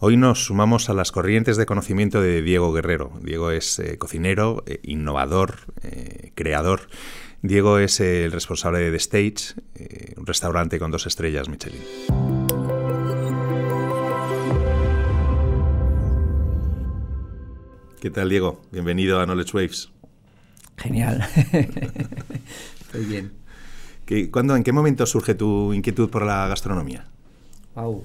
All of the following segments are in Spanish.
Hoy nos sumamos a las corrientes de conocimiento de Diego Guerrero. Diego es eh, cocinero, eh, innovador, eh, creador. Diego es el responsable de The Stage, un restaurante con dos estrellas Michelin. ¿Qué tal, Diego? Bienvenido a Knowledge Waves. Genial. Estoy bien. ¿Qué, ¿cuándo, ¿En qué momento surge tu inquietud por la gastronomía? Wow.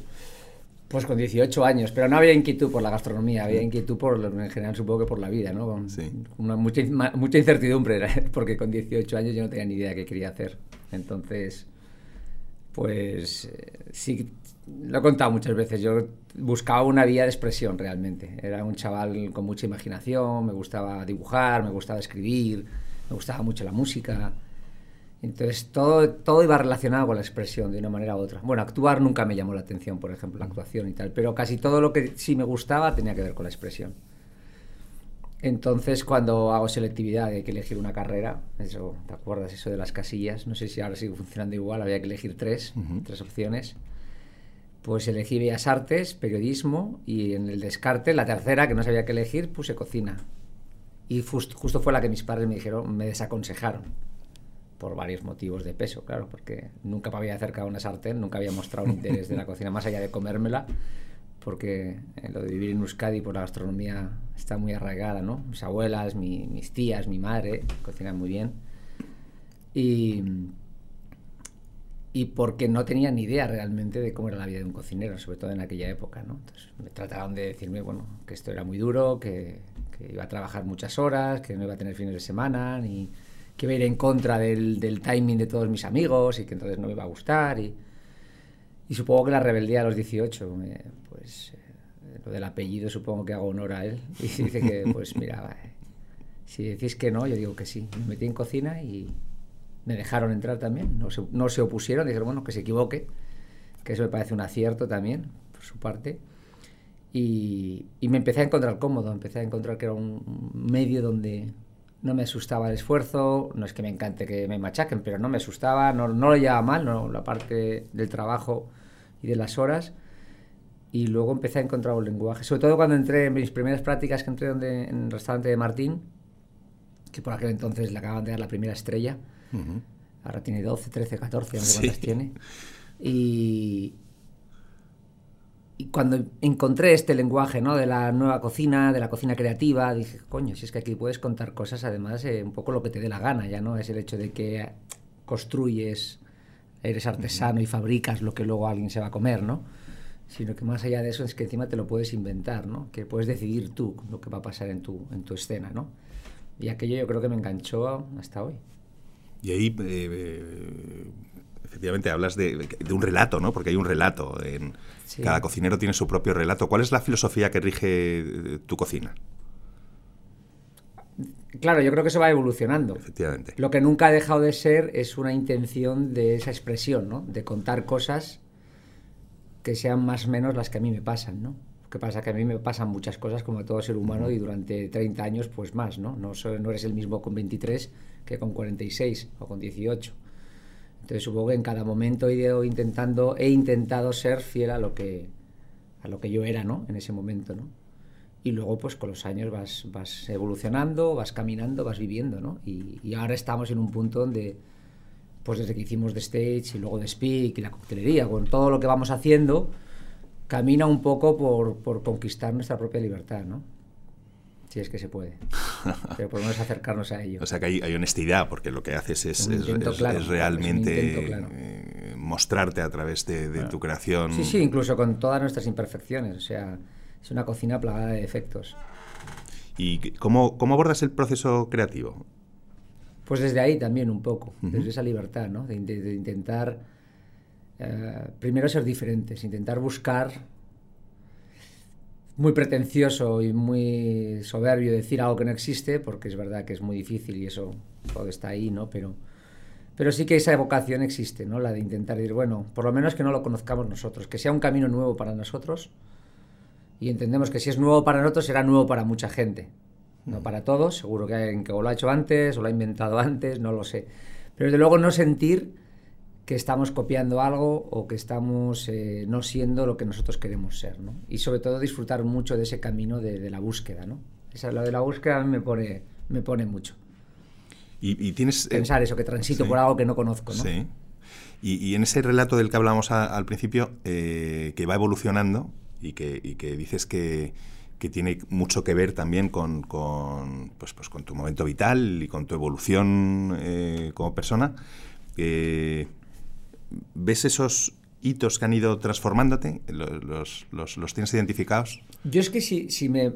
Pues con 18 años, pero no había inquietud por la gastronomía, había inquietud por, en general supongo que por la vida, ¿no? sí. una, mucha, mucha incertidumbre, porque con 18 años yo no tenía ni idea de qué quería hacer. Entonces, pues eh, sí, lo he contado muchas veces, yo buscaba una vía de expresión realmente. Era un chaval con mucha imaginación, me gustaba dibujar, me gustaba escribir, me gustaba mucho la música. Entonces todo, todo iba relacionado con la expresión de una manera u otra. Bueno, actuar nunca me llamó la atención, por ejemplo, la actuación y tal, pero casi todo lo que sí me gustaba tenía que ver con la expresión. Entonces, cuando hago selectividad hay que elegir una carrera, eso, ¿te acuerdas eso de las casillas? No sé si ahora sigue funcionando igual, había que elegir tres, tres opciones. Pues elegí Bellas Artes, periodismo y en el descarte, la tercera que no sabía qué elegir, puse cocina. Y justo fue la que mis padres me dijeron, me desaconsejaron por varios motivos de peso, claro, porque nunca me había acercado a una sartén, nunca había mostrado un interés de la cocina más allá de comérmela, porque lo de vivir en Euskadi por la gastronomía está muy arraigada, ¿no? Mis abuelas, mis tías, mi madre cocinan muy bien. Y, y porque no tenía ni idea realmente de cómo era la vida de un cocinero, sobre todo en aquella época, ¿no? Entonces me trataron de decirme, bueno, que esto era muy duro, que, que iba a trabajar muchas horas, que no iba a tener fines de semana, ni que iba a ir en contra del, timing de todos mis amigos y que entonces no me iba a gustar. Y, y supongo que la rebeldía a los 18, pues eh, lo del apellido supongo que hago honor a él. Y dice que, pues mira, si decís que no, yo digo que sí. Me metí en cocina y me dejaron entrar también. No se, no se opusieron, dijeron, bueno, que se equivoque, que eso me parece un acierto también, por su parte. Y, y me empecé a encontrar cómodo, empecé a encontrar que era un medio donde no me asustaba el esfuerzo, no es que me encante que me machaquen, pero no me asustaba, no, no lo llevaba mal, no, la parte del trabajo y de las horas. Y luego empecé a encontrar un lenguaje, sobre todo cuando entré en mis primeras prácticas que entré donde, en el restaurante de Martín, que por aquel entonces le acaban de dar la primera estrella. Ahora tiene 12, 13, 14, no sé cuántas tiene. Y cuando encontré este lenguaje ¿no? de la nueva cocina, de la cocina creativa, dije, coño, si es que aquí puedes contar cosas, además, eh, un poco lo que te dé la gana, ya no es el hecho de que construyes, eres artesano y fabricas lo que luego alguien se va a comer, ¿no? Sino que más allá de eso es que encima te lo puedes inventar, ¿no? Que puedes decidir tú lo que va a pasar en tu, en tu escena, ¿no? Y aquello yo creo que me enganchó hasta hoy. Y ahí eh, efectivamente hablas de, de, un relato, ¿no? Porque hay un relato. En, sí. Cada cocinero tiene su propio relato. ¿Cuál es la filosofía que rige eh, tu cocina? Claro, yo creo que eso va evolucionando. Efectivamente. Lo que nunca ha dejado de ser es una intención de esa expresión, ¿no? De contar cosas que sean más o menos las que a mí me pasan, ¿no? que pasa que a mí me pasan muchas cosas como a todo ser humano y durante 30 años pues más, ¿no? No, no eres el mismo con 23 que con 46 o con 18. Entonces supongo que en cada momento he intentando, he intentado ser fiel a lo que, a lo que yo era, ¿no? En ese momento, ¿no? Y luego, pues con los años vas, vas evolucionando, vas caminando, vas viviendo, ¿no? Y, y, ahora estamos en un punto donde, pues desde que hicimos The Stage y luego The Speak y la coctelería, con todo lo que vamos haciendo, camina un poco por, por conquistar nuestra propia libertad, ¿no? Si es que se puede. Pero podemos acercarnos a ello. O sea que hay, hay honestidad, porque lo que haces es, es, intento, es, claro, es realmente claro. eh, mostrarte a través de, de claro. tu creación. Sí, sí, incluso con todas nuestras imperfecciones. O sea, es una cocina plagada de defectos. ¿Y cómo, cómo abordas el proceso creativo? Pues desde ahí también un poco, uh -huh. desde esa libertad, ¿no? De, de, de intentar, uh, primero ser diferentes, intentar buscar muy pretencioso y muy soberbio decir algo que no existe, porque es verdad que es muy difícil y eso todo está ahí, ¿no? Pero, pero sí que esa evocación existe, ¿no? La de intentar decir, bueno, por lo menos que no lo conozcamos nosotros, que sea un camino nuevo para nosotros y entendemos que si es nuevo para nosotros será nuevo para mucha gente, no para todos, seguro que hay alguien que o lo ha hecho antes o lo ha inventado antes, no lo sé. Pero desde luego no sentir que estamos copiando algo o que estamos eh, no siendo lo que nosotros queremos ser, ¿no? Y sobre todo disfrutar mucho de ese camino de, la búsqueda, ¿no? Esa, lo de la búsqueda a mí me pone, me pone mucho. Y, tienes... Eh, Pensar eso, que transito por algo que no conozco, ¿no? Sí. Y, en ese relato del que hablamos al principio, eh, que va evolucionando y que, y que dices que, que tiene mucho que ver también con, con, pues, pues con tu momento vital y con tu evolución eh, como persona. ¿Ves esos hitos que han ido transformándote? ¿Los, los, los, tienes identificados? Yo es que si, si me...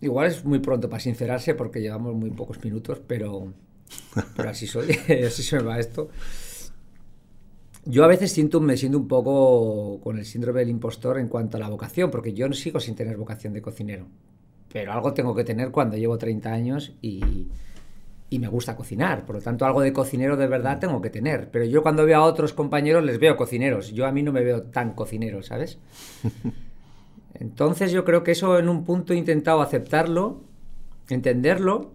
Igual es muy pronto para sincerarse porque llevamos muy pocos minutos, pero, pero así soy, así se me va esto. Yo a veces siento, me siento un poco con el síndrome del impostor en cuanto a la vocación, porque yo no sigo sin tener vocación de cocinero. Pero algo tengo que tener cuando llevo 30 años y, y me gusta cocinar. Por lo tanto, algo de cocinero de verdad tengo que tener. Pero yo cuando veo a otros compañeros les veo cocineros. Yo a mí no me veo tan cocinero, ¿sabes? Entonces yo creo que eso en un punto he intentado aceptarlo, entenderlo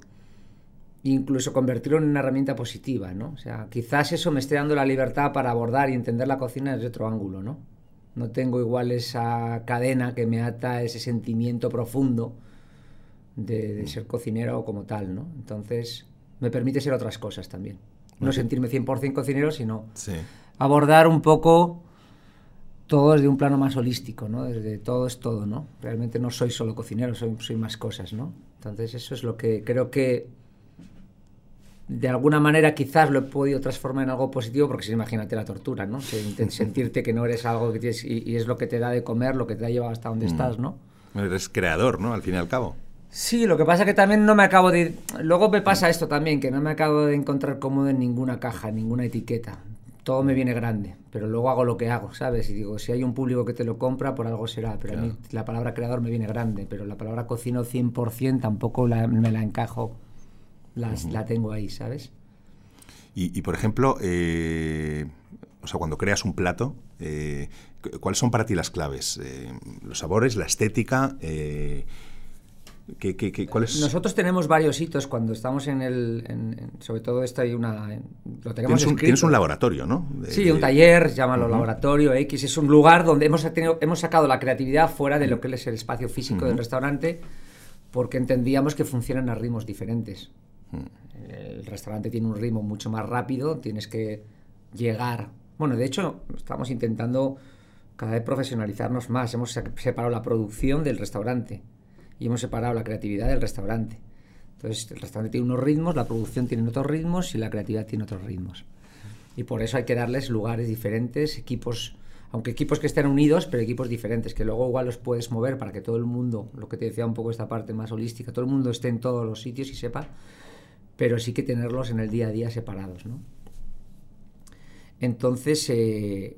incluso convertirlo en una herramienta positiva, ¿no? O sea, quizás eso me esté dando la libertad para abordar y entender la cocina desde otro ángulo, ¿no? No tengo igual esa cadena que me ata ese sentimiento profundo de, ser cocinero como tal, ¿no? Entonces, me permite ser otras cosas también. No sentirme 100% cocinero, sino abordar un poco todo desde un plano más holístico, ¿no? Desde todo es todo, ¿no? Realmente no soy solo cocinero, soy, soy más cosas, ¿no? Entonces, eso es lo que creo que de alguna manera quizás lo he podido transformar en algo positivo, porque si imagínate la tortura, ¿no? Sentirte que no eres algo que tienes y, es lo que te da de comer, lo que te ha llevado hasta donde mm. estás, ¿no? Eres creador, ¿no? Al fin y al cabo. Sí, lo que pasa es que también no me acabo de... Luego me pasa esto también, que no me acabo de encontrar cómodo en ninguna caja, en ninguna etiqueta. Todo me viene grande, pero luego hago lo que hago, ¿sabes? Y digo, si hay un público que te lo compra, por algo será. Pero a mí la palabra creador me viene grande, pero la palabra cocino 100% tampoco me la encajo la tengo ahí, ¿sabes? Y, por ejemplo, eh, o sea, cuando creas un plato, eh, ¿cuáles son para ti las claves? Eh, ¿Los sabores, la estética? ¿Qué, Nosotros tenemos varios hitos cuando estamos en el... sobre todo esto hay una... Lo tenemos tienes, un, tienes un laboratorio, ¿no? sí, un taller, llámalo laboratorio X. Es un lugar donde hemos, hemos sacado la creatividad fuera de lo que es el espacio físico del restaurante porque entendíamos que funcionan a ritmos diferentes. El restaurante tiene un ritmo mucho más rápido, tienes que llegar. Bueno, de hecho, estamos intentando cada vez profesionalizarnos más. Hemos separado la producción del restaurante y hemos separado la creatividad del restaurante. Entonces, el restaurante tiene unos ritmos, la producción tiene otros ritmos y la creatividad tiene otros ritmos. Y por eso hay que darles lugares diferentes, equipos, aunque equipos que estén unidos, pero equipos diferentes, que luego igual los puedes mover para que todo el mundo, lo que te decía un poco esta parte más holística, todo el mundo esté en todos los sitios y sepa pero sí que tenerlos en el día a día separados, ¿no? Entonces, eh,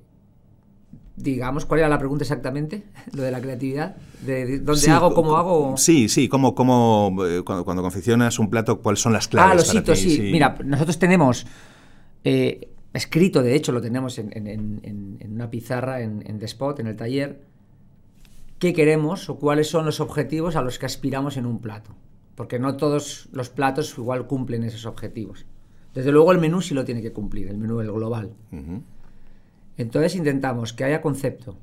digamos, ¿cuál era la pregunta exactamente? Lo de la creatividad, de dónde hago, cómo hago. Sí, sí, cómo, cómo eh, cuando, cuando, confeccionas un plato, ¿cuáles son las claves? Ah, los hitos, sí. Mira, nosotros tenemos eh, escrito, de hecho, lo tenemos en, en una pizarra en, The Spot, en el taller, qué queremos o cuáles son los objetivos a los que aspiramos en un plato porque no todos los platos igual cumplen esos objetivos. Desde luego el menú sí lo tiene que cumplir, el menú, el global. Entonces intentamos que haya concepto,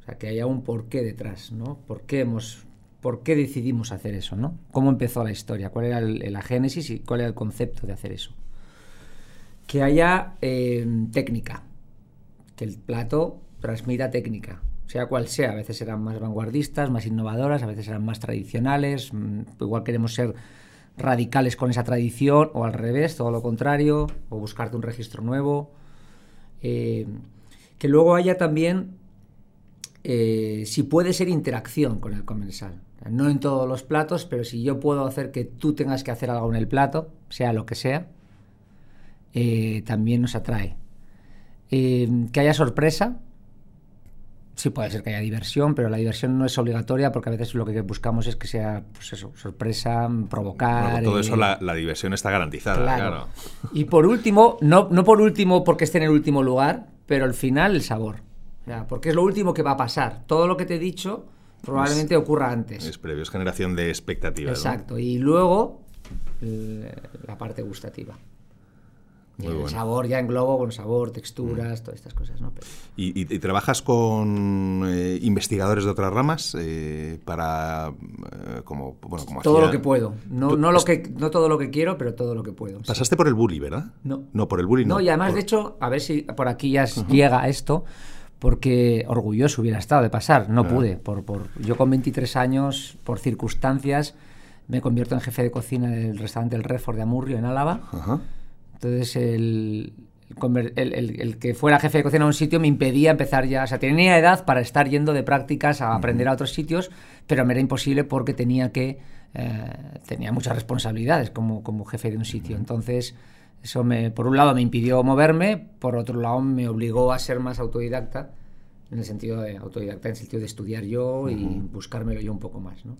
o sea, que haya un porqué detrás, ¿no? ¿Por qué, hemos, por qué decidimos hacer eso, ¿no? ¿Cómo empezó la historia? ¿Cuál era la génesis y cuál era el concepto de hacer eso? Que haya eh, técnica, que el plato transmita técnica, sea cual sea. A veces serán más vanguardistas, más innovadoras, a veces serán más tradicionales. Mm, igual queremos ser radicales con esa tradición o al revés, todo lo contrario, o buscarte un registro nuevo. Eh, que luego haya también, eh, si puede ser interacción con el comensal. No en todos los platos, pero si yo puedo hacer que tú tengas que hacer algo en el plato, sea lo que sea, eh, también nos atrae. que haya sorpresa, Sí, puede ser que haya diversión, pero la diversión no es obligatoria porque a veces lo que buscamos es que sea, pues eso, sorpresa, provocar. todo eso, la, diversión está garantizada, claro. Y por último, no, no por último porque esté en el último lugar, pero al final el sabor. porque es lo último que va a pasar. Todo lo que te he dicho probablemente ocurra antes. Es previo, es generación de expectativas. Exacto. Y luego la parte gustativa. Y el sabor ya englobo, bueno, sabor, texturas, todas estas cosas, ¿no? ¿Y, trabajas con eh, investigadores de otras ramas eh, para, eh, como, bueno, como Todo lo que puedo. No, no, lo que, no todo lo que quiero, pero todo lo que puedo. Pasaste por el bully, ¿verdad? No. No, por el bully no. No, y además, de hecho, a ver si por aquí ya llega esto, porque orgulloso hubiera estado de pasar, no pude. Por, por, yo con 23 años, por circunstancias, me convierto en jefe de cocina del restaurante El Redford de Amurrio, en Álava. Ajá entonces, el, el, que fuera jefe de cocina a un sitio me impedía empezar ya, o sea, tenía edad para estar yendo de prácticas a aprender a otros sitios, pero me era imposible porque tenía que, eh, tenía muchas responsabilidades como, como jefe de un sitio. Entonces, eso me, por un lado me impidió moverme, por otro lado me obligó a ser más autodidacta, en el sentido de autodidacta, en el sentido de estudiar yo y buscármelo yo un poco más, ¿no?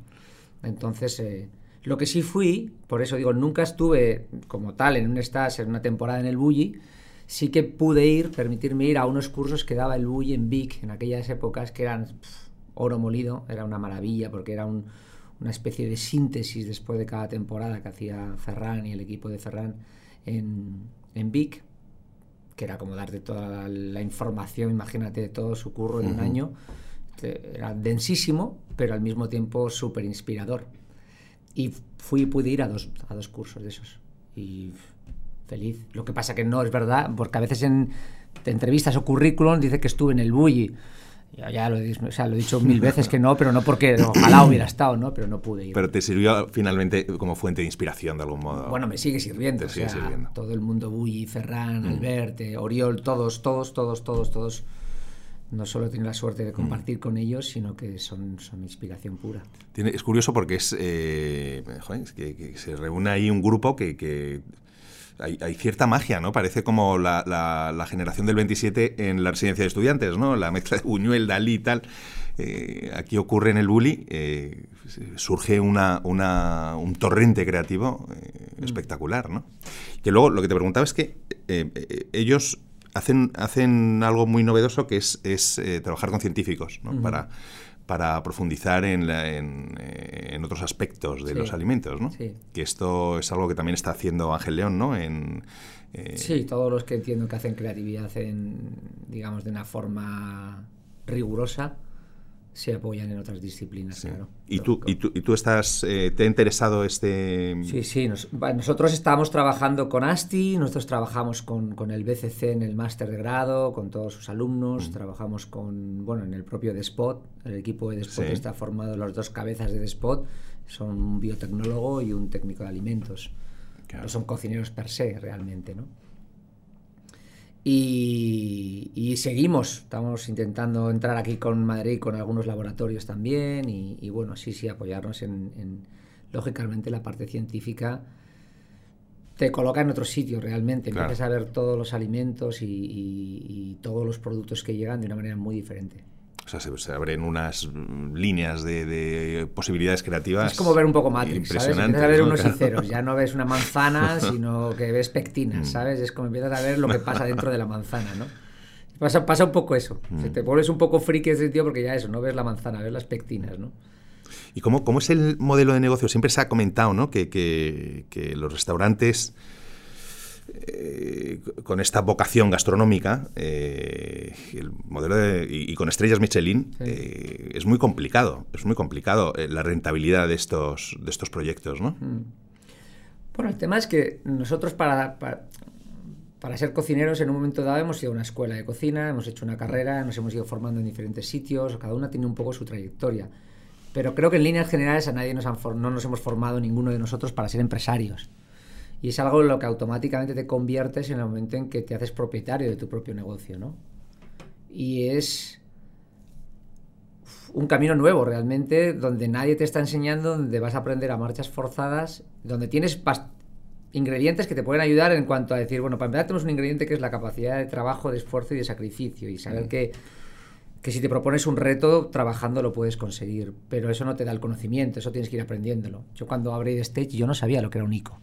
Entonces, eh, lo que sí fui, por eso digo, nunca estuve como tal en un stage, en una temporada en el Bulli, sí que pude ir, permitirme ir a unos cursos que daba el Bulli en Vic en aquellas épocas que eran oro molido, era una maravilla porque era una especie de síntesis después de cada temporada que hacía Ferran y el equipo de Ferran en, en Vic, que era como darte toda la información, imagínate, de todo su curro en un año. Era densísimo, pero al mismo tiempo súper inspirador. Y fui pude ir a dos, a dos cursos de esos. Y feliz. Lo que pasa que no es verdad, porque a veces en entrevistas o currículum dice que estuve en el Bulli. Ya, ya lo, he, o sea, lo, he, dicho mil veces que no, pero no porque ojalá hubiera estado, ¿no? Pero no pude ir. Pero te sirvió finalmente como fuente de inspiración de algún modo. Bueno, me sigue sirviendo. Te sigue sirviendo. Todo el mundo, Bulli, Ferran, mm. Albert, Oriol, todos, todos, todos, todos, todos no solo tiene la suerte de compartir mm. con ellos, sino que son, son inspiración pura. Tiene, es curioso porque es, eh, que, se reúne ahí un grupo que, hay, cierta magia, ¿no? Parece como la, la, generación del 27 en la residencia de estudiantes, ¿no? La mezcla de Buñuel, Dalí y tal. Eh, aquí ocurre en el Bully, eh, surge una, una, un torrente creativo mm. espectacular, ¿no? Que luego lo que te preguntaba es que ellos hacen, hacen algo muy novedoso que es, es eh, trabajar con científicos para, para profundizar en, eh, en, otros aspectos de los alimentos. ¿no? Que esto es algo que también está haciendo Ángel León ¿no? en, eh, Sí, todos los que entiendo que hacen creatividad en, digamos, de una forma rigurosa se apoyan en otras disciplinas, claro. ¿Y tú, y tú, y tú estás, eh, te ha interesado este...? Sí, sí, nosotros estábamos trabajando con ASTI, nosotros trabajamos con, con el BCC en el máster de grado, con todos sus alumnos, mm. trabajamos con, bueno, en el propio Despot, el equipo de Despot está formado, las dos cabezas de Despot son un biotecnólogo y un técnico de alimentos. No son cocineros per se, realmente, ¿no? Y, seguimos, estamos intentando entrar aquí con Madrid, con algunos laboratorios también, y, bueno, sí, sí, apoyarnos en, lógicamente, la parte científica te coloca en otro sitio realmente, empiezas a ver todos los alimentos y todos los productos que llegan de una manera muy diferente. O sea, se, abren unas líneas de, posibilidades creativas. Es como ver un poco Matrix, ¿sabes? Empiezas a ver unos y ceros. Ya no ves una manzana, sino que ves pectinas, mm. ¿sabes? Es como empiezas a ver lo que pasa dentro de la manzana, ¿no? Pasa, pasa un poco eso. Mm. te vuelves un poco friki ese sentido porque ya eso, no ves la manzana, ves las pectinas, ¿no? ¿Y cómo, cómo es el modelo de negocio? Siempre se ha comentado, ¿no? Que, que, que los restaurantes eh, con esta vocación gastronómica, eh, el modelo y, con estrellas Michelin, eh, es muy complicado. Es muy complicado la rentabilidad de estos, de estos proyectos, ¿no? Mm. Bueno, el tema es que nosotros para, para, ser cocineros en un momento dado hemos ido a una escuela de cocina, hemos hecho una carrera, nos hemos ido formando en diferentes sitios, cada una tiene un poco su trayectoria. Pero creo que en líneas generales a nadie nos no nos hemos formado ninguno de nosotros para ser empresarios. Y es algo en lo que automáticamente te conviertes en el momento en que te haces propietario de tu propio negocio, ¿no? Y es un camino nuevo realmente, donde nadie te está enseñando, donde vas a aprender a marchas forzadas, donde tienes ingredientes que te pueden ayudar en cuanto a decir, bueno, para empezar tenemos un ingrediente que es la capacidad de trabajo, de esfuerzo y de sacrificio, y saber mm. que, que si te propones un reto, trabajando lo puedes conseguir, pero eso no te da el conocimiento, eso tienes que ir aprendiéndolo. Yo cuando abrí de Stage yo no sabía lo que era un ICO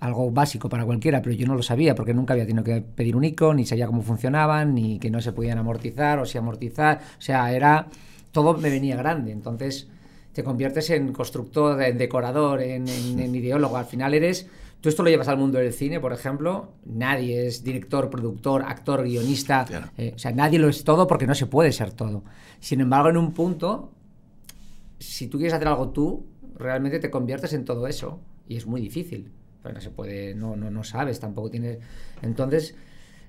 algo básico para cualquiera, pero yo no lo sabía porque nunca había tenido que pedir un ICO, ni sabía cómo funcionaban, ni que no se podían amortizar o si amortizar. O sea, era. Todo me venía grande. Entonces te conviertes en constructor, en decorador, en, ideólogo. Al final eres Tú esto lo llevas al mundo del cine, por ejemplo, nadie es director, productor, actor, guionista, eh, o sea, nadie lo es todo porque no se puede ser todo. Sin embargo, en un punto, si tú quieres hacer algo tú, realmente te conviertes en todo eso y es muy difícil. No se puede, no, no, no sabes, tampoco tienes... Entonces,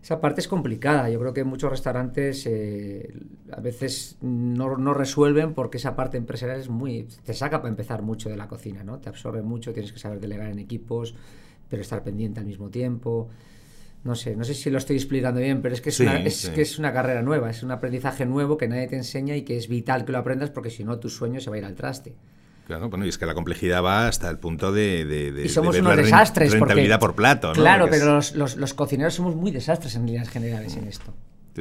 esa parte es complicada. Yo creo que muchos restaurantes eh, a veces no, no, resuelven porque esa parte empresarial es muy... te saca para empezar mucho de la cocina, ¿no? Te absorbe mucho, tienes que saber delegar en equipos, pero estar pendiente al mismo tiempo. No sé, no sé si lo estoy explicando bien, pero es que es, una, es, que es una carrera nueva, es un aprendizaje nuevo que nadie te enseña y que es vital que lo aprendas porque si no tu sueño se va a ir al traste. Claro, bueno, y es que la complejidad va hasta el punto de, de, y somos unos desastres rentabilidad por plato. ¿no? Claro, pero los, los, cocineros somos muy desastres en líneas generales en esto.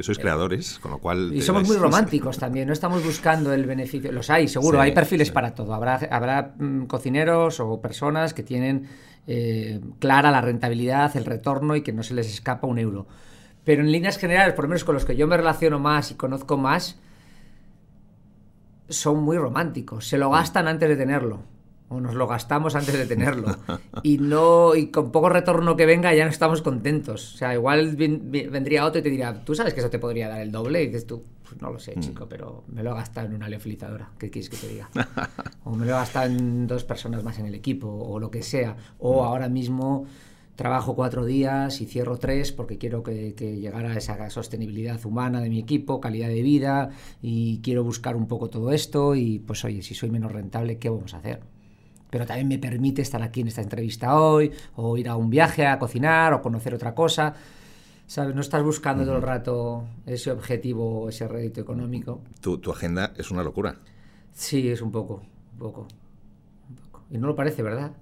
sois creadores, con lo cual... Y somos muy románticos también, no estamos buscando el beneficio. Los hay, seguro, hay perfiles para todo. Habrá, habrá mm, cocineros o personas que tienen eh, clara la rentabilidad, el retorno y que no se les escapa un euro. Pero en líneas generales, por lo menos con los que yo me relaciono más y conozco más, son muy románticos, se lo gastan antes de tenerlo o nos lo gastamos antes de tenerlo y no y con poco retorno que venga ya no estamos contentos o sea igual vendría otro y te diría tú sabes que eso te podría dar el doble y dices tú pues no lo sé mm. chico pero me lo he gastado en una leofilizadora ¿qué quieres que te diga? o me lo he gastado en dos personas más en el equipo o lo que sea o mm. ahora mismo trabajo cuatro días y cierro tres porque quiero que, llegara a esa sostenibilidad humana de mi equipo, calidad de vida y quiero buscar un poco todo esto y pues oye, si soy menos rentable, ¿qué vamos a hacer? Pero también me permite estar aquí en esta entrevista hoy o ir a un viaje a cocinar o conocer otra cosa. ¿Sabes? No estás buscando todo el rato ese objetivo, ese rédito económico. Tu, tu agenda es una locura. Sí, es un poco, un poco. Y no lo parece, ¿verdad?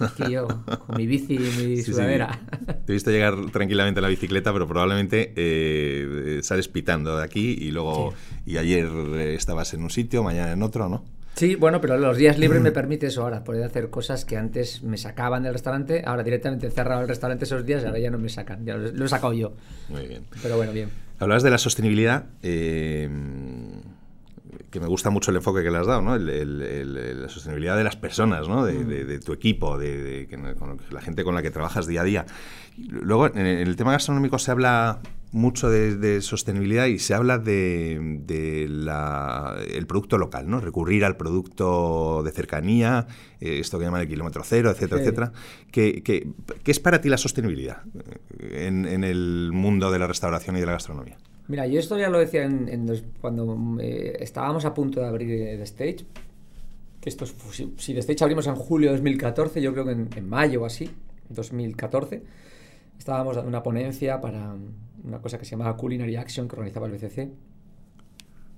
Aquí yo, con mi bici y mi sudadera. Te he visto llegar tranquilamente en la bicicleta, pero probablemente eh, sales pitando de aquí y luego. Y ayer eh, estabas en un sitio, mañana en otro, ¿no? Sí, bueno, pero los días libres me permite eso ahora, poder hacer cosas que antes me sacaban del restaurante, ahora directamente he cerrado el restaurante esos días y ahora ya no me sacan, ya lo, he sacado yo. Muy bien. Pero bueno, bien. Hablabas de la sostenibilidad. Eh, que me gusta mucho el enfoque que le has dado, ¿no? la sostenibilidad de las personas, ¿no? de, mm. tu equipo, de, la gente con la que trabajas día a día. Luego, en el tema gastronómico se habla mucho de, sostenibilidad y se habla de, el producto local, ¿no? Recurrir al producto de cercanía, eh, esto que llaman el kilómetro cero, etcétera, etcétera. ¿Qué, qué, es para ti la sostenibilidad en, en el mundo de la restauración y de la gastronomía? Mira, yo esto ya lo decía en, cuando eh, estábamos a punto de abrir The Stage. Que esto si, si, The Stage abrimos en julio de 2014, yo creo que en, mayo o así, 2014, estábamos dando una ponencia para una cosa que se llamaba Culinary Action que organizaba el BCC.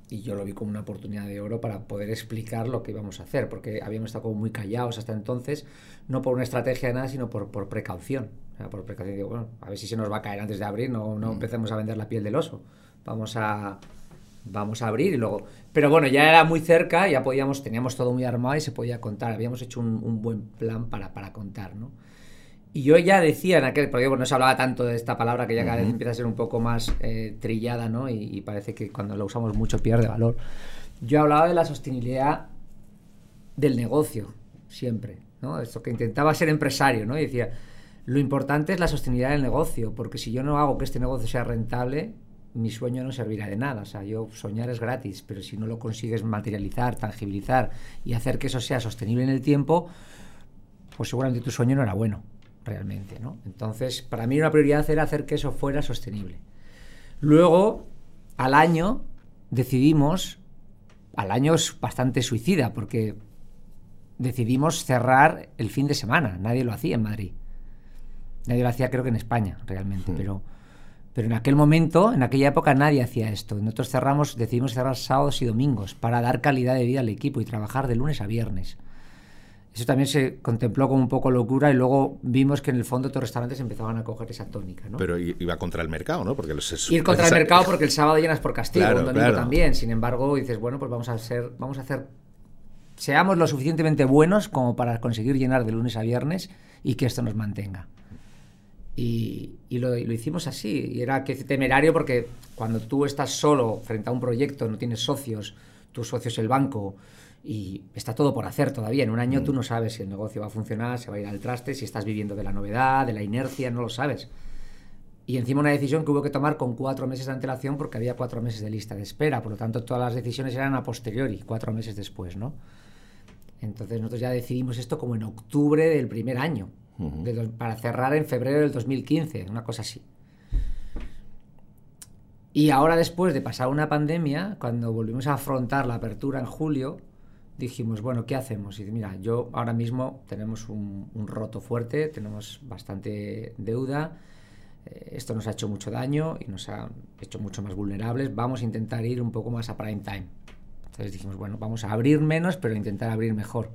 Y yo lo vi como una oportunidad de oro para poder explicar lo que íbamos a hacer, porque habíamos estado como muy callados hasta entonces, no por una estrategia de nada, sino por, por precaución por precaución digo, bueno, a ver si se nos va a caer antes de abrir, no, no mm. empecemos a vender la piel del oso. Vamos a, vamos a abrir y luego... Pero bueno, ya era muy cerca, ya podíamos, teníamos todo muy armado y se podía contar. Habíamos hecho un, buen plan para, para contar, ¿no? Y yo ya decía en aquel, porque bueno, no se hablaba tanto de esta palabra que ya cada vez empieza a ser un poco más eh, trillada, ¿no? Y, y, parece que cuando la usamos mucho pierde valor. Yo hablaba de la sostenibilidad del negocio, siempre, ¿no? Esto que intentaba ser empresario, ¿no? Y decía, lo importante es la sostenibilidad del negocio, porque si yo no hago que este negocio sea rentable, mi sueño no servirá de nada. O sea, yo soñar es gratis, pero si no lo consigues materializar, tangibilizar y hacer que eso sea sostenible en el tiempo, pues seguramente tu sueño no era bueno, realmente, ¿no? Entonces, para mí una prioridad era hacer que eso fuera sostenible. Luego, al año, decidimos, al año es bastante suicida, porque decidimos cerrar el fin de semana. Nadie lo hacía en Madrid. Nadie lo hacía, creo que en España, realmente, hmm. pero, pero en aquel momento, en aquella época, nadie hacía esto. Nosotros cerramos, decidimos cerrar sábados y domingos para dar calidad de vida al equipo y trabajar de lunes a viernes. Eso también se contempló como un poco locura y luego vimos que en el fondo todos los restaurantes empezaban a coger esa tónica. ¿no? Pero iba contra el mercado, ¿no? Porque los, Ir contra el mercado porque el sábado llenas por castigo, el domingo también. Sin embargo, dices, bueno, pues vamos a, ser, vamos a hacer... Seamos lo suficientemente buenos como para conseguir llenar de lunes a viernes y que esto nos mantenga. Y, lo, hicimos así. Y era que temerario porque cuando tú estás solo frente a un proyecto, no tienes socios, tu socio es el banco y está todo por hacer todavía. En un año tú no sabes si el negocio va a funcionar, se va a ir al traste, si estás viviendo de la novedad, de la inercia, no lo sabes. Y encima una decisión que hubo que tomar con cuatro meses de antelación porque había cuatro meses de lista de espera. Por lo tanto, todas las decisiones eran a posteriori, cuatro meses después, ¿no? Entonces nosotros ya decidimos esto como en octubre del primer año, para cerrar en febrero del 2015, una cosa así. Y ahora después de pasar una pandemia, cuando volvimos a afrontar la apertura en julio, dijimos, bueno, ¿qué hacemos? Y mira, yo ahora mismo tenemos un, roto fuerte, tenemos bastante deuda, eh, esto nos ha hecho mucho daño y nos ha hecho mucho más vulnerables, vamos a intentar ir un poco más a prime time. Entonces dijimos, bueno, vamos a abrir menos, pero intentar abrir mejor.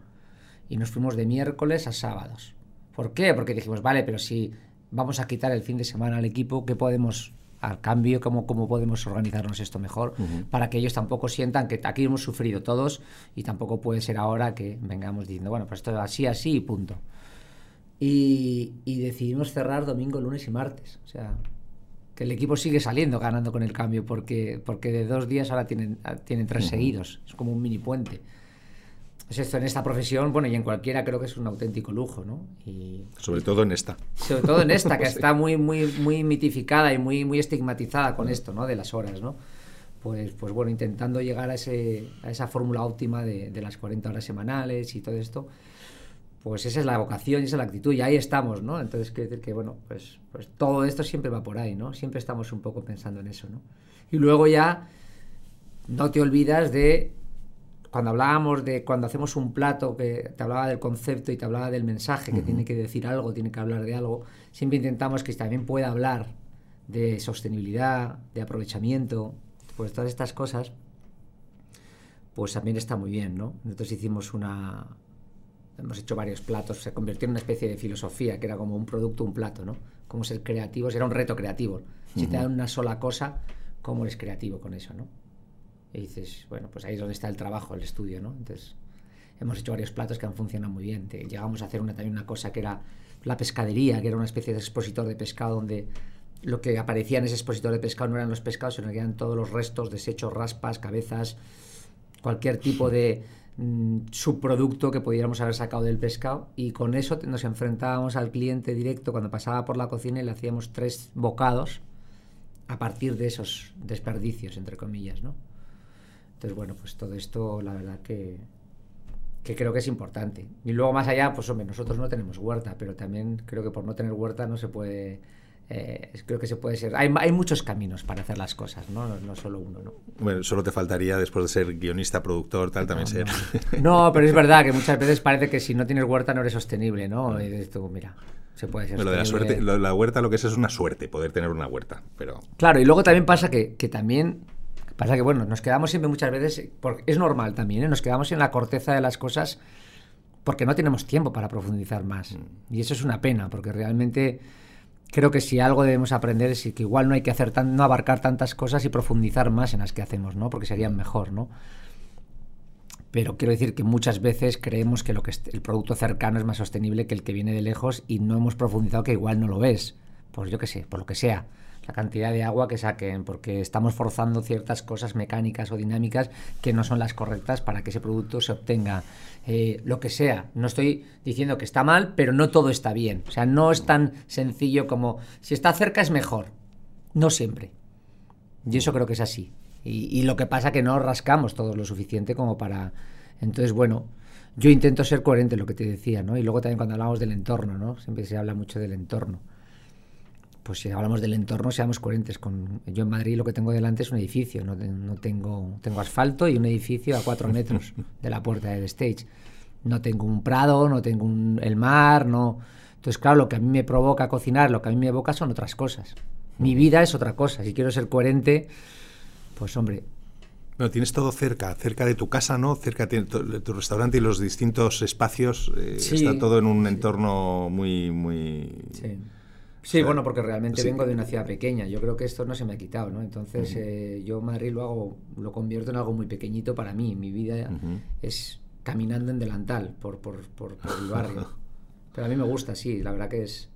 Y nos fuimos de miércoles a sábados. ¿Por qué? Porque dijimos, vale, pero si vamos a quitar el fin de semana al equipo, ¿qué podemos, al cambio, cómo, cómo podemos organizarnos esto mejor? Para que ellos tampoco sientan que aquí hemos sufrido todos y tampoco puede ser ahora que vengamos diciendo, bueno, pues esto es así, así y punto. Y, y decidimos cerrar domingo, lunes y martes. O sea, el equipo sigue saliendo ganando con el cambio, porque, porque de dos días ahora tienen, tienen tres seguidos. Es como un mini puente. Es esto en esta profesión, bueno, y en cualquiera creo que es un auténtico lujo, ¿no? Y, sobre todo en esta. Sobre todo en esta, que está muy, muy, muy mitificada y muy, muy estigmatizada con esto, ¿no? De las horas, ¿no? Pues, pues bueno, intentando llegar a, ese, a esa fórmula óptima de, de las 40 horas semanales y todo esto pues esa es la vocación y esa es la actitud y ahí estamos, ¿no? Entonces, quiere decir que, bueno, pues, pues todo esto siempre va por ahí, ¿no? Siempre estamos un poco pensando en eso, ¿no? Y luego ya no te olvidas de, cuando hablábamos de, cuando hacemos un plato que te hablaba del concepto y te hablaba del mensaje, que tiene que decir algo, tiene que hablar de algo, siempre intentamos que también pueda hablar de sostenibilidad, de aprovechamiento, pues todas estas cosas, pues también está muy bien, ¿no? Nosotros hicimos una, hemos hecho varios platos, se convirtió en una especie de filosofía, que era como un producto, un plato, ¿no? Cómo ser creativos, era un reto creativo. Si te dan una sola cosa, ¿cómo eres creativo con eso, no? Y dices, bueno, pues ahí es donde está el trabajo, el estudio, ¿no? Entonces, hemos hecho varios platos que han funcionado muy bien. llegamos a hacer una, también una cosa que era la pescadería, que era una especie de expositor de pescado donde lo que aparecía en ese expositor de pescado no eran los pescados, sino que eran todos los restos, desechos, raspas, cabezas, cualquier tipo de, Mm, subproducto que pudiéramos haber sacado del pescado y con eso nos enfrentábamos al cliente directo cuando pasaba por la cocina y le hacíamos tres bocados a partir de esos desperdicios, entre comillas, ¿no? Entonces, bueno, pues todo esto, la verdad que, que creo que es importante. Y luego más allá, pues hombre, nosotros no tenemos huerta, pero también creo que por no tener huerta no se puede eh, creo que se puede ser. Hay, hay, muchos caminos para hacer las cosas, ¿no? no solo uno. ¿no? Bueno, solo te faltaría, después de ser guionista, productor, tal, también ser. No. pero es verdad que muchas veces parece que si no tienes huerta no eres sostenible, ¿no? Y esto, mira, se puede ser. Lo de la, suerte, la huerta lo que es es una suerte, poder tener una huerta. pero Claro, y luego también pasa que, que también. Pasa que, bueno, nos quedamos siempre muchas veces. Porque es normal también, ¿eh? Nos quedamos en la corteza de las cosas porque no tenemos tiempo para profundizar más. Mm. Y eso es una pena, porque realmente creo que si algo debemos aprender es que igual no hay que hacer tan, no abarcar tantas cosas y profundizar más en las que hacemos, ¿no? Porque serían mejor, ¿no? Pero quiero decir que muchas veces creemos que, lo que el producto cercano es más sostenible que el que viene de lejos y no hemos profundizado que igual no lo ves. Pues yo qué sé, por lo que sea la cantidad de agua que saquen, porque estamos forzando ciertas cosas mecánicas o dinámicas que no son las correctas para que ese producto se obtenga. Eh, lo que sea, no estoy diciendo que está mal, pero no todo está bien. O sea, no es tan sencillo como si está cerca es mejor. No siempre. Y eso creo que es así. Y, y lo que pasa que no rascamos todo lo suficiente como para... Entonces, bueno, yo intento ser coherente, lo que te decía, ¿no? Y luego también cuando hablamos del entorno, ¿no? Siempre se habla mucho del entorno pues si hablamos del entorno, seamos coherentes. Con, yo en Madrid lo que tengo delante es un edificio, no, tengo, tengo asfalto y un edificio a cuatro metros de la puerta del stage. No tengo un prado, no tengo el mar, no. Entonces, claro, lo que a mí me provoca cocinar, lo que a mí me evoca son otras cosas. Mi vida es otra cosa. Si quiero ser coherente, pues hombre, no, tienes todo cerca, cerca de tu casa, ¿no? Cerca de tu, restaurante y los distintos espacios. Eh, está todo en un entorno muy, muy. Sí. Sí, bueno, porque realmente vengo de una ciudad pequeña. Yo creo que esto no se me ha quitado, ¿no? Entonces, eh, yo Madrid lo hago, lo convierto en algo muy pequeñito para mí. Mi vida es caminando en delantal por, por, por, el barrio. Pero a mí me gusta, sí. La verdad que es...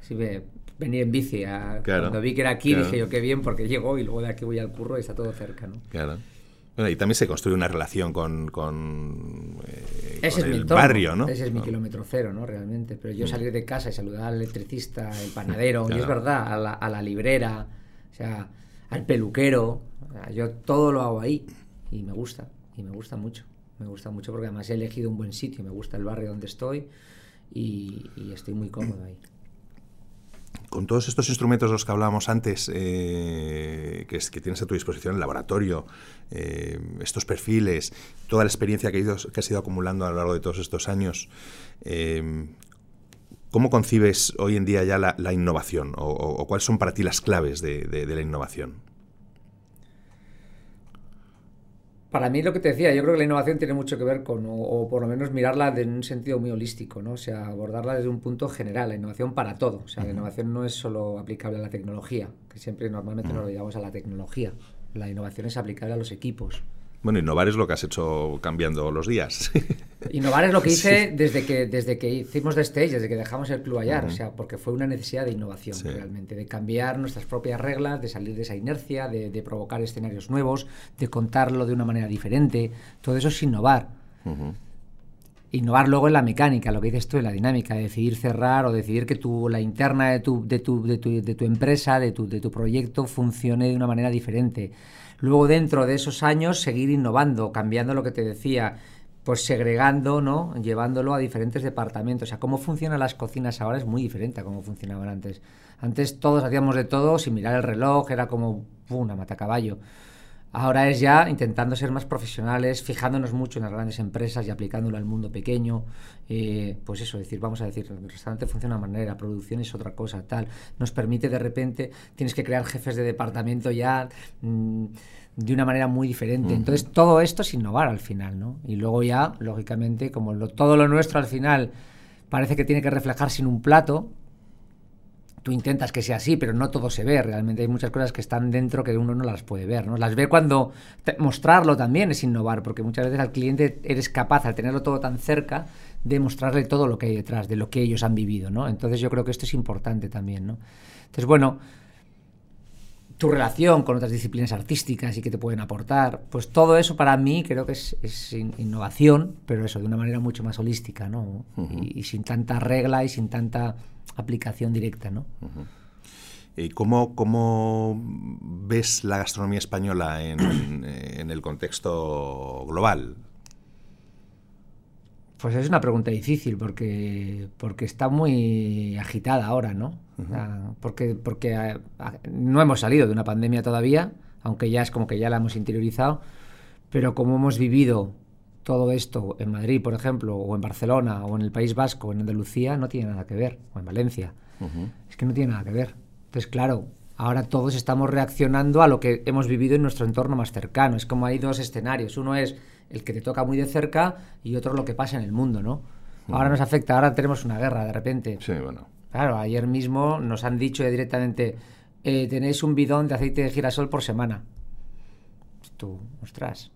Sí, me, venir en bici. A, Cuando vi que era aquí, dije yo, qué bien, porque llego y luego de aquí voy al curro y está todo cerca, ¿no? Claro. Y también se construye una relación con, con, eh, el barrio, ¿no? Ese es mi kilómetro cero, ¿no? Realmente. Pero yo mm. salir de casa y saludar al electricista, el panadero, y es verdad, a la, a la, librera, o sea, al peluquero, yo todo lo hago ahí y me gusta, y me gusta mucho. Me gusta mucho porque además he elegido un buen sitio, me gusta el barrio donde estoy y, y estoy muy cómodo ahí con todos estos instrumentos de los que hablábamos antes, eh, que, es, que tienes a tu disposición el laboratorio, eh, estos perfiles, toda la experiencia que, que, has ido acumulando a lo largo de todos estos años, eh, ¿cómo concibes hoy en día ya la, innovación? O, cuáles son para ti las claves de la innovación? Para mí lo que te decía, yo creo que la innovación tiene mucho que ver con, o, por lo menos mirarla en un sentido muy holístico, ¿no? O sea, abordarla desde un punto general, la innovación para todo. O sea, la innovación no es solo aplicable a la tecnología, que siempre normalmente nos lo llevamos a la tecnología. La innovación es aplicable a los equipos. Bueno, innovar es lo que has hecho cambiando los días. Innovar es lo que hice desde, que, desde que hicimos The Stage, desde que dejamos el Club Ayar, o sea, porque fue una necesidad de innovación realmente, de cambiar nuestras propias reglas, de salir de esa inercia, de, provocar escenarios nuevos, de contarlo de una manera diferente. Todo eso es innovar. Innovar luego en la mecánica, lo que dices tú, en la dinámica, de decidir cerrar o decidir que tu, la interna de tu, de tu, de tu, de tu empresa, de tu, de tu proyecto, funcione de una manera diferente Luego dentro de esos años seguir innovando, cambiando lo que te decía, pues segregando, ¿no? Llevándolo a diferentes departamentos. O sea, cómo funcionan las cocinas ahora es muy diferente a cómo funcionaban antes. Antes todos hacíamos de todo sin mirar el reloj, era como una matacaballo. Ahora es ya intentando ser más profesionales, fijándonos mucho en las grandes empresas y aplicándolo al mundo pequeño. Eh, pues eso, decir, vamos a decir, el restaurante funciona de una manera, la producción es otra cosa, tal. Nos permite de repente, tienes que crear jefes de departamento ya mm, de una manera muy diferente. Entonces, todo esto es innovar al final, ¿no? Y luego ya, lógicamente, como todo lo nuestro al final parece que tiene que reflejarse en un plato, tú intentas que sea así, pero no todo se ve. Realmente hay muchas cosas que están dentro que uno no las puede ver. ¿no? Las ve cuando mostrarlo también es innovar, porque muchas veces al cliente eres capaz, al tenerlo todo tan cerca, de mostrarle todo lo que hay detrás, de lo que ellos han vivido. ¿no? Entonces yo creo que esto es importante también. ¿no? Entonces, bueno, tu relación con otras disciplinas artísticas y que te pueden aportar, pues todo eso para mí creo que es, innovación, pero eso de una manera mucho más holística, ¿no? y, sin tanta regla y sin tanta aplicación directa, ¿no? ¿Y cómo, cómo, ves la gastronomía española en, el contexto global? Pues es una pregunta difícil porque, porque está muy agitada ahora, ¿no? porque porque no hemos salido de una pandemia todavía, aunque ya es como que ya la hemos interiorizado, pero como hemos vivido todo esto en Madrid, por ejemplo, o en Barcelona, o en el País Vasco, o en Andalucía, no tiene nada que ver, o en Valencia. Es que no tiene nada que ver. Entonces, claro, ahora todos estamos reaccionando a lo que hemos vivido en nuestro entorno más cercano. Es como hay dos escenarios. Uno es el que te toca muy de cerca y otro lo que pasa en el mundo, ¿no? Ahora nos afecta, ahora tenemos una guerra de repente. Sí, bueno. Claro, ayer mismo nos han dicho directamente, eh, tenéis un bidón de aceite de girasol por semana. Tú, ostras,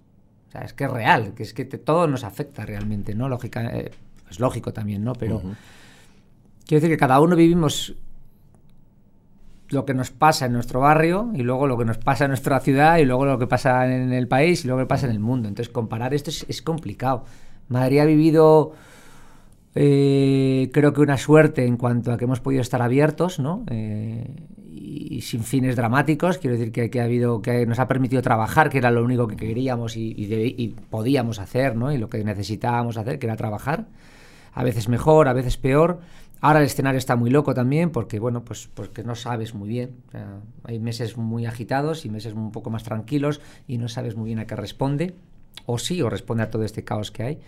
es que es real, que es que todo nos afecta realmente, ¿no? Lógica, eh, es lógico también, ¿no? Pero quiero decir que cada uno vivimos lo que nos pasa en nuestro barrio y luego lo que nos pasa en nuestra ciudad y luego lo que pasa en el país y luego lo que pasa en el mundo. Entonces comparar esto es, complicado. Madrid ha vivido eh, creo que una suerte en cuanto a que hemos podido estar abiertos, ¿no? Eh, y sin fines dramáticos, quiero decir que, ha habido, que nos ha permitido trabajar, que era lo único que queríamos y, podíamos hacer, ¿no? Y lo que necesitábamos hacer, que era trabajar. A veces mejor, a veces peor. Ahora el escenario está muy loco también, porque bueno, pues porque no sabes muy bien. hay meses muy agitados y meses un poco más tranquilos y no sabes muy bien a qué responde. O sí, o responde a todo este caos que hay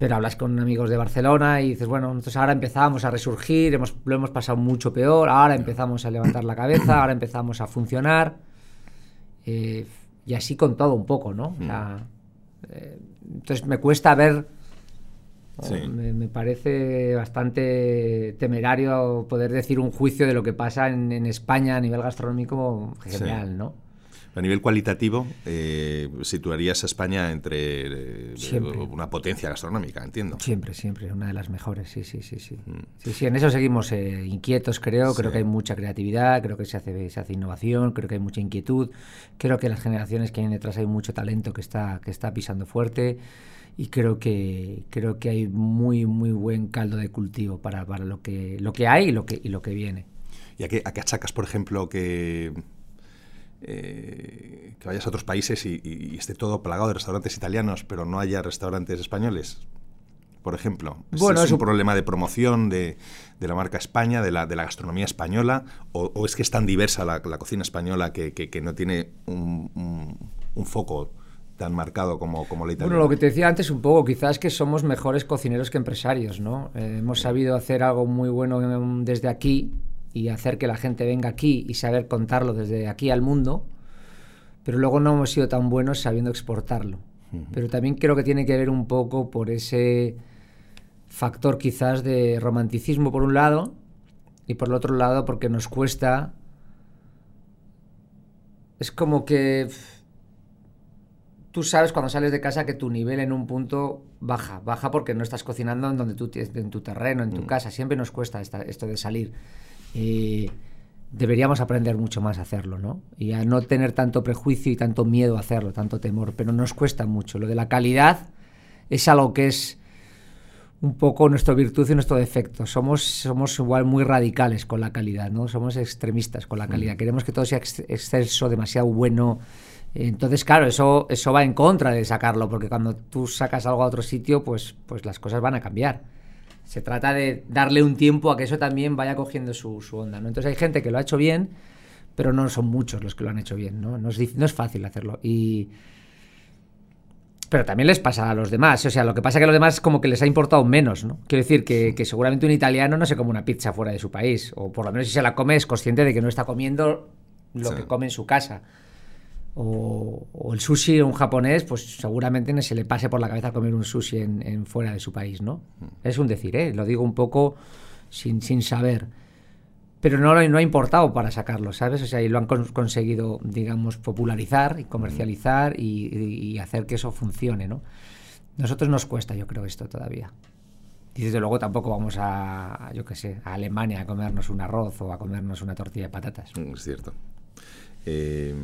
pero hablas con amigos de Barcelona y dices, bueno, entonces ahora empezamos a resurgir, hemos, lo hemos pasado mucho peor, ahora empezamos a levantar la cabeza, ahora empezamos a funcionar. Eh, y así con todo un poco, ¿no? Eh, entonces me cuesta ver, me, parece bastante temerario poder decir un juicio de lo que pasa en, España a nivel gastronómico general, ¿no? A nivel cualitativo, eh, situarías a España entre eh, una potencia gastronómica, entiendo. Siempre, siempre, una de las mejores, sí, sí, sí. Sí, mm. sí, sí en eso seguimos eh, inquietos, creo. Creo que hay mucha creatividad, creo que se hace, se hace innovación, creo que hay mucha inquietud. Creo que las generaciones que hay detrás hay mucho talento que está, que está pisando fuerte y creo que creo que hay muy muy buen caldo de cultivo para, para lo que lo que hay y lo que y lo que viene. ¿Y a qué, a qué achacas, por ejemplo, que eh, que vayas a otros países y, esté todo plagado de restaurantes italianos, pero no haya restaurantes españoles? Por ejemplo, bueno, ¿es, un problema de promoción de, la marca España, de la, de la gastronomía española, o, es que es tan diversa la, cocina española que, no tiene un, foco tan marcado como, como la italiana. Bueno, lo que te decía antes un poco, quizás que somos mejores cocineros que empresarios, ¿no? Eh, hemos sabido hacer algo muy bueno desde aquí y hacer que la gente venga aquí y saber contarlo desde aquí al mundo, pero luego no hemos sido tan buenos sabiendo exportarlo. Pero también creo que tiene que ver un poco por ese factor quizás de romanticismo por un lado y por el otro lado porque nos cuesta... Es como que tú sabes cuando sales de casa que tu nivel en un punto baja, baja porque no estás cocinando en donde tú en tu terreno, en tu mm. casa, siempre nos cuesta esto de salir deberíamos aprender mucho más a hacerlo, ¿no? Y a no tener tanto prejuicio y tanto miedo a hacerlo, tanto temor, pero nos cuesta mucho. Lo de la calidad es algo que es un poco nuestra virtud y nuestro defecto. Somos, somos igual muy radicales con la calidad, ¿no? Somos extremistas con la mm. calidad. Queremos que todo sea exceso, demasiado bueno. Entonces, claro, eso, eso va en contra de sacarlo, porque cuando tú sacas algo a otro sitio, pues, pues las cosas van a cambiar. Se trata de darle un tiempo a que eso también vaya cogiendo su, onda. ¿no? Entonces hay gente que lo ha hecho bien, pero no son muchos los que lo han hecho bien. No, no, es, no es fácil hacerlo. Y... Pero también les pasa a los demás. O sea, lo que pasa es que a los demás como que les ha importado menos, ¿no? Quiero decir que, que, seguramente un italiano no se come una pizza fuera de su país. O por lo menos si se la come es consciente de que no está comiendo lo que come en su casa o, el sushi un japonés, pues seguramente no se le pase por la cabeza comer un sushi en, fuera de su país, ¿no? Mm. Es un decir, ¿eh? Lo digo un poco sin, sin saber. Pero no, no ha importado para sacarlo, ¿sabes? O sea, y lo han conseguido, digamos, popularizar y comercializar y, hacer que eso funcione, ¿no? Nosotros nos cuesta, yo creo, esto todavía. Y desde luego tampoco vamos a, yo qué sé, a Alemania a comernos un arroz o a comernos una tortilla de patatas. Mm, es cierto. Eh,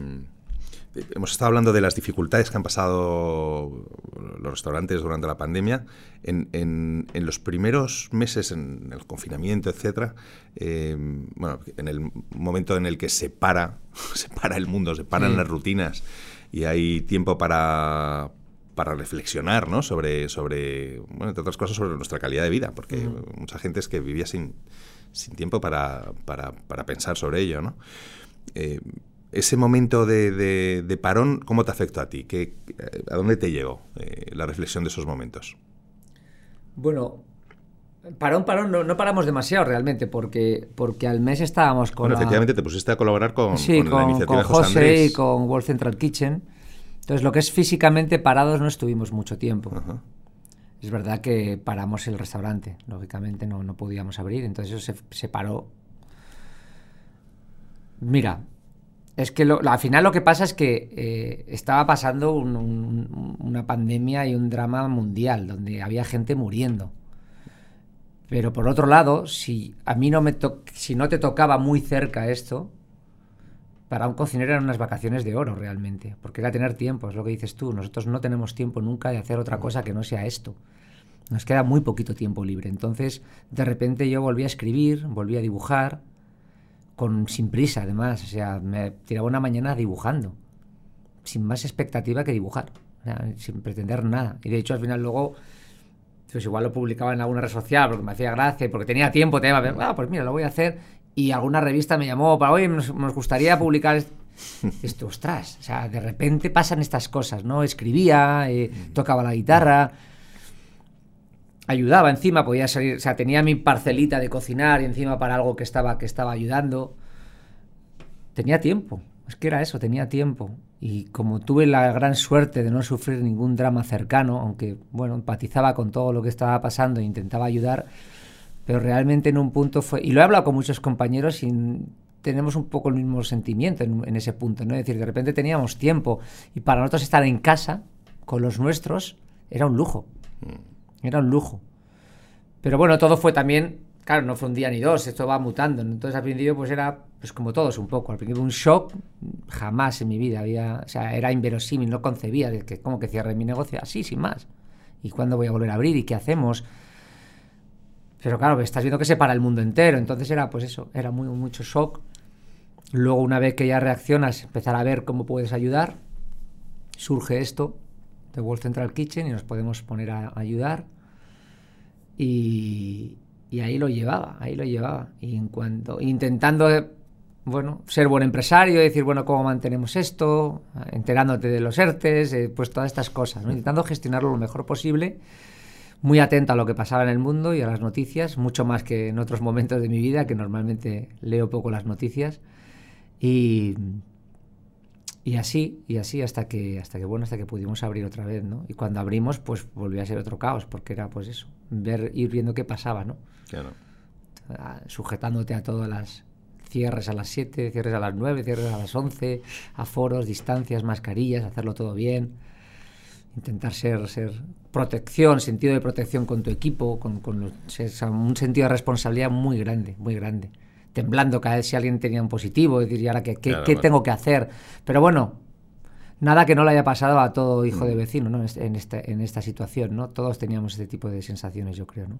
hemos estado hablando de las dificultades que han pasado los restaurantes durante la pandemia. En, los primeros meses, en el confinamiento, etcétera, eh, bueno, en el momento en el que se para, se para el mundo, se paran las rutinas y hay tiempo para, para reflexionar ¿no? sobre, sobre, bueno, entre otras cosas, sobre nuestra calidad de vida, porque mucha gente es que vivía sin, sin tiempo para, para, para pensar sobre ello, ¿no? Eh, ese momento de, parón, ¿cómo te afectó a ti? ¿Qué, ¿A dónde te llegó eh, la reflexión de esos momentos? Bueno, parón, parón, no, paramos demasiado realmente, porque, porque al mes estábamos con. Bueno, efectivamente te pusiste a colaborar con, sí, con, la iniciativa con José, y con World Central Kitchen. Entonces, lo que es físicamente parados no estuvimos mucho tiempo. Es verdad que paramos el restaurante, lógicamente no, no podíamos abrir, entonces eso se, se paró. Mira, es que al final lo que pasa es que eh, estaba pasando una pandemia y un drama mundial donde había gente muriendo. Pero por otro lado, si a mí no me si no te tocaba muy cerca esto, para un cocinero eran unas vacaciones de oro realmente, porque era tener tiempo, es lo que dices tú. Nosotros no tenemos tiempo nunca de hacer otra cosa que no sea esto. Nos queda muy poquito tiempo libre. Entonces, de repente yo volví a escribir, volví a dibujar, con, sin prisa además, o sea, me tiraba una mañana dibujando, sin más expectativa que dibujar, sin pretender nada. Y de hecho al final luego, pues igual lo publicaba en alguna red social porque me hacía gracia, porque tenía tiempo, tenía, ah, pues mira, lo voy a hacer. Y alguna revista me llamó para, oye, nos, gustaría publicar esto, ostras, o sea, de repente pasan estas cosas, ¿no? Escribía, eh, tocaba la guitarra ayudaba encima, podía salir, o sea, tenía mi parcelita de cocinar y encima para algo que estaba, que estaba ayudando. Tenía tiempo, es que era eso, tenía tiempo. Y como tuve la gran suerte de no sufrir ningún drama cercano, aunque, bueno, empatizaba con todo lo que estaba pasando e intentaba ayudar, pero realmente en un punto fue, y lo he hablado con muchos compañeros y tenemos un poco el mismo sentimiento en, ese punto, ¿no? Es decir, de repente teníamos tiempo y para nosotros estar en casa con los nuestros era un lujo. Mm. Era un lujo. Pero bueno, todo fue también, claro, no fue un día ni dos, esto va mutando. Entonces al principio pues era pues como todos un poco. Al principio un shock, jamás en mi vida había, o sea, era inverosímil, no concebía de que como que cierre mi negocio así, sin más. ¿Y cuándo voy a volver a abrir? ¿Y qué hacemos? Pero claro, estás viendo que se para el mundo entero. Entonces era pues eso, era muy, mucho shock. Luego una vez que ya reaccionas, empezar a ver cómo puedes ayudar. Surge esto de World Central Kitchen y nos podemos poner a ayudar. Y, ahí lo llevaba, ahí lo llevaba. Y en cuanto, intentando, bueno, ser buen empresario, decir, bueno, ¿cómo mantenemos esto? Enterándote de los ERTES, eh, pues todas estas cosas, intentando gestionarlo lo mejor posible, muy atento a lo que pasaba en el mundo y a las noticias, mucho más que en otros momentos de mi vida, que normalmente leo poco las noticias. Y, y así, y así hasta que, hasta que, bueno, hasta que pudimos abrir otra vez, ¿no? Y cuando abrimos, pues volvió a ser otro caos, porque era pues eso, ver, ir viendo qué pasaba, ¿no? Claro. Ah, sujetándote a todas las cierres a las 7, cierres a las 9, cierres a las 11, aforos, distancias, mascarillas, hacerlo todo bien. Intentar ser, ser protección, sentido de protección con tu equipo, con, con un sentido de responsabilidad muy grande, muy grande temblando cada vez si alguien tenía un positivo, decir, ¿y ahora qué, qué, tengo que hacer? Pero bueno, nada que no le haya pasado a todo hijo de mm. vecino ¿no? en, esta, en esta situación, ¿no? Todos teníamos este tipo de sensaciones, yo creo, ¿no?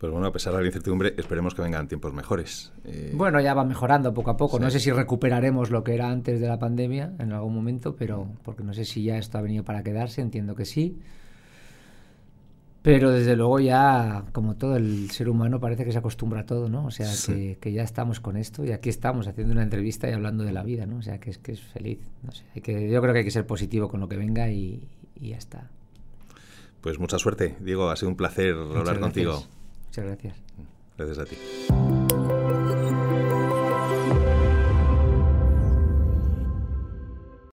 Pues bueno, a pesar de la incertidumbre, esperemos que vengan tiempos mejores. Eh, bueno, ya va mejorando poco a poco. No sé si recuperaremos lo que era antes de la pandemia en algún momento, pero porque no sé si ya esto ha venido para quedarse, entiendo que sí. Pero desde luego ya, como todo el ser humano, parece que se acostumbra a todo, ¿no? O sea, que, ya estamos con esto y aquí estamos haciendo una entrevista y hablando de la vida, ¿no? O sea, que es, que es feliz. No sé, hay que, yo creo que hay que ser positivo con lo que venga y, ya está. Pues mucha suerte, Diego. Ha sido un placer hablar contigo. Muchas gracias. Gracias a ti.